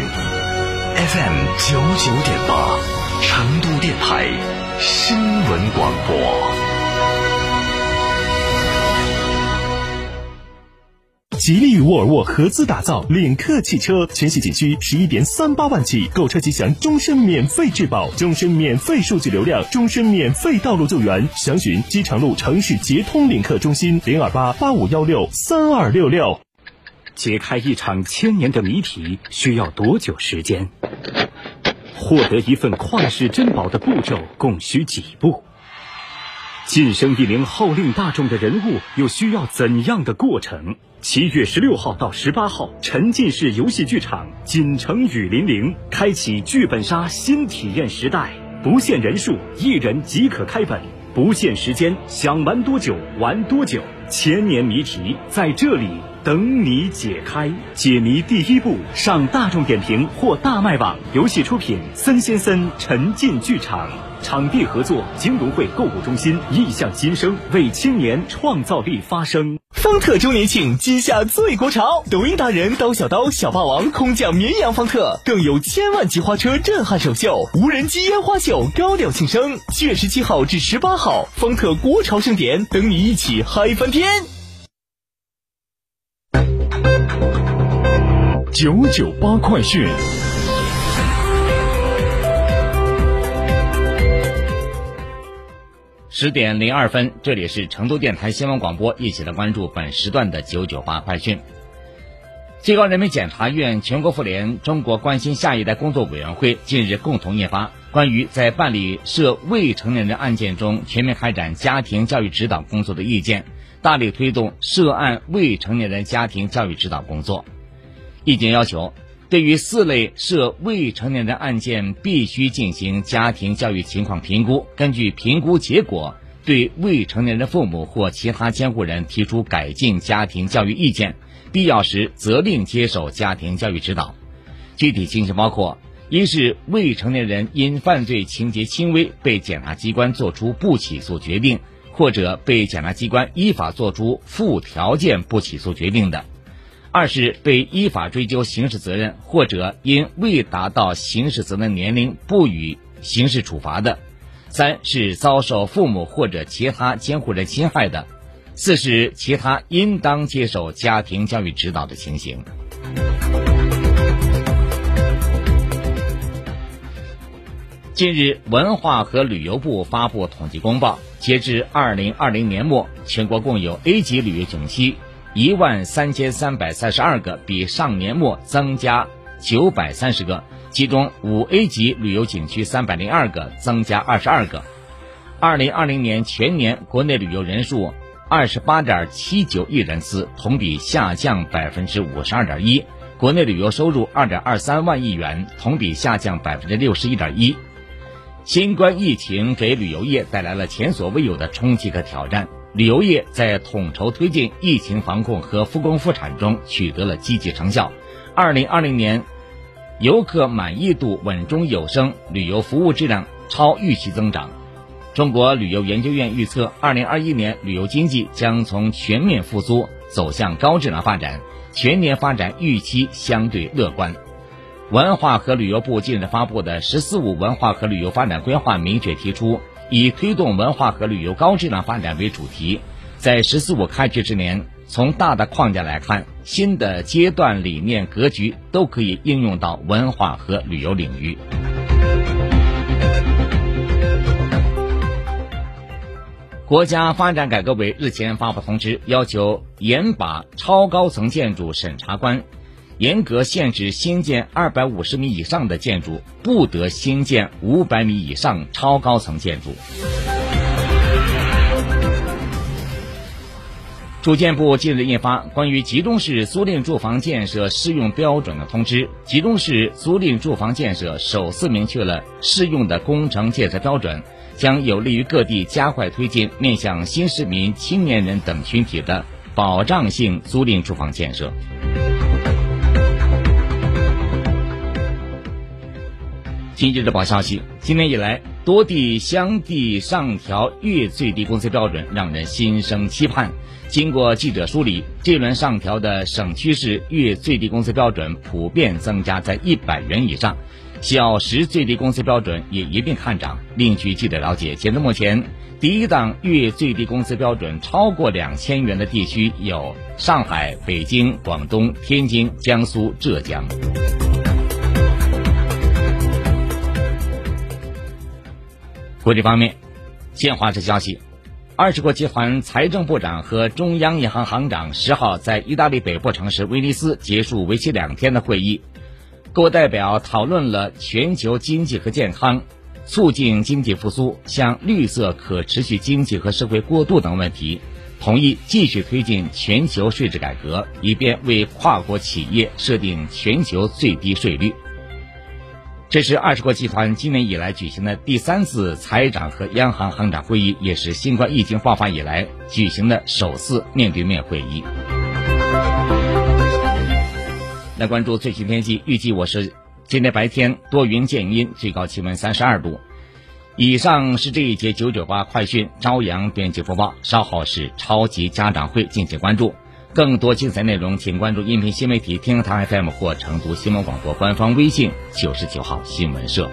FM 九九点八，成都电台新闻广播。吉利与沃尔沃合资打造领克汽车，全系仅需十一点三八万起，购车即享终身免费质保、终身免费数据流量、终身免费道路救援。详询机场路城市捷通领克中心零二八八五幺六三二六六。解开一场千年的谜题需要多久时间？获得一份旷世珍宝的步骤共需几步？晋升一名号令大众的人物又需要怎样的过程？七月十六号到十八号，沉浸式游戏剧场锦城雨霖铃开启剧本杀新体验时代，不限人数，一人即可开本，不限时间，想玩多久玩多久，千年谜题在这里。等你解开解谜第一步，上大众点评或大麦网。游戏出品：森先森沉浸剧场，场地合作：金融汇购物中心。意向新生，为青年创造力发声。方特周年庆，今夏最国潮！抖音达人刀小刀、小霸王空降绵阳方特，更有千万级花车震撼首秀，无人机烟花秀高调庆生。七月十七号至十八号，方特国潮盛典，等你一起嗨翻天！九九八快讯，十点零二分，这里是成都电台新闻广播，一起来关注本时段的九九八快讯。最高人民检察院、全国妇联、中国关心下一代工作委员会近日共同印发《关于在办理涉未成年人案件中全面开展家庭教育指导工作的意见》，大力推动涉案未成年人家庭教育指导工作。意见要求，对于四类涉未成年人案件，必须进行家庭教育情况评估，根据评估结果，对未成年人的父母或其他监护人提出改进家庭教育意见，必要时责令接受家庭教育指导。具体情形包括：一是未成年人因犯罪情节轻微被检察机关作出不起诉决定，或者被检察机关依法作出附条件不起诉决定的。二是被依法追究刑事责任，或者因未达到刑事责任年龄不予刑事处罚的；三是遭受父母或者其他监护人侵害的；四是其他应当接受家庭教育指导的情形。近日，文化和旅游部发布统计公报，截至二零二零年末，全国共有 A 级旅游景区。一万三千三百三十二个，比上年末增加九百三十个，其中五 A 级旅游景区三百零二个，增加二十二个。二零二零年全年国内旅游人数二十八点七九亿人次，同比下降百分之五十二点一。国内旅游收入二点二三万亿元，同比下降百分之六十一点一。新冠疫情给旅游业带来了前所未有的冲击和挑战。旅游业在统筹推进疫情防控和复工复产中取得了积极成效。二零二零年，游客满意度稳中有升，旅游服务质量超预期增长。中国旅游研究院预测，二零二一年旅游经济将从全面复苏走向高质量发展，全年发展预期相对乐观。文化和旅游部近日发布的“十四五”文化和旅游发展规划明确提出。以推动文化和旅游高质量发展为主题，在“十四五”开局之年，从大的框架来看，新的阶段理念格局都可以应用到文化和旅游领域。国家发展改革委日前发布通知，要求严把超高层建筑审查关。严格限制新建二百五十米以上的建筑，不得新建五百米以上超高层建筑。住建部近日印发关于集中式租赁住房建设适用标准的通知，集中式租赁住房建设首次明确了适用的工程建设标准，将有利于各地加快推进面向新市民、青年人等群体的保障性租赁住房建设。经济日报消息，今年以来，多地相继上调月最低工资标准，让人心生期盼。经过记者梳理，这轮上调的省区市月最低工资标准普遍增加在一百元以上，小时最低工资标准也一并看涨。另据记者了解，截至目前，第一档月最低工资标准超过两千元的地区有上海、北京、广东、天津、江苏、浙江。国际方面，新华社消息。二十国集团财政部长和中央银行行长十号在意大利北部城市威尼斯结束为期两天的会议，各代表讨论了全球经济和健康、促进经济复苏、向绿色可持续经济和社会过渡等问题，同意继续推进全球税制改革，以便为跨国企业设定全球最低税率。这是二十国集团今年以来举行的第三次财长和央行行长会议，也是新冠疫情爆发以来举行的首次面对面会议。来关注最新天气，预计我是今天白天多云见阴，最高气温三十二度。以上是这一节九九八快讯朝阳编辑播报，稍后是超级家长会，敬请关注。更多精彩内容，请关注音频新媒体听堂 FM 或成都新闻广播官方微信九十九号新闻社。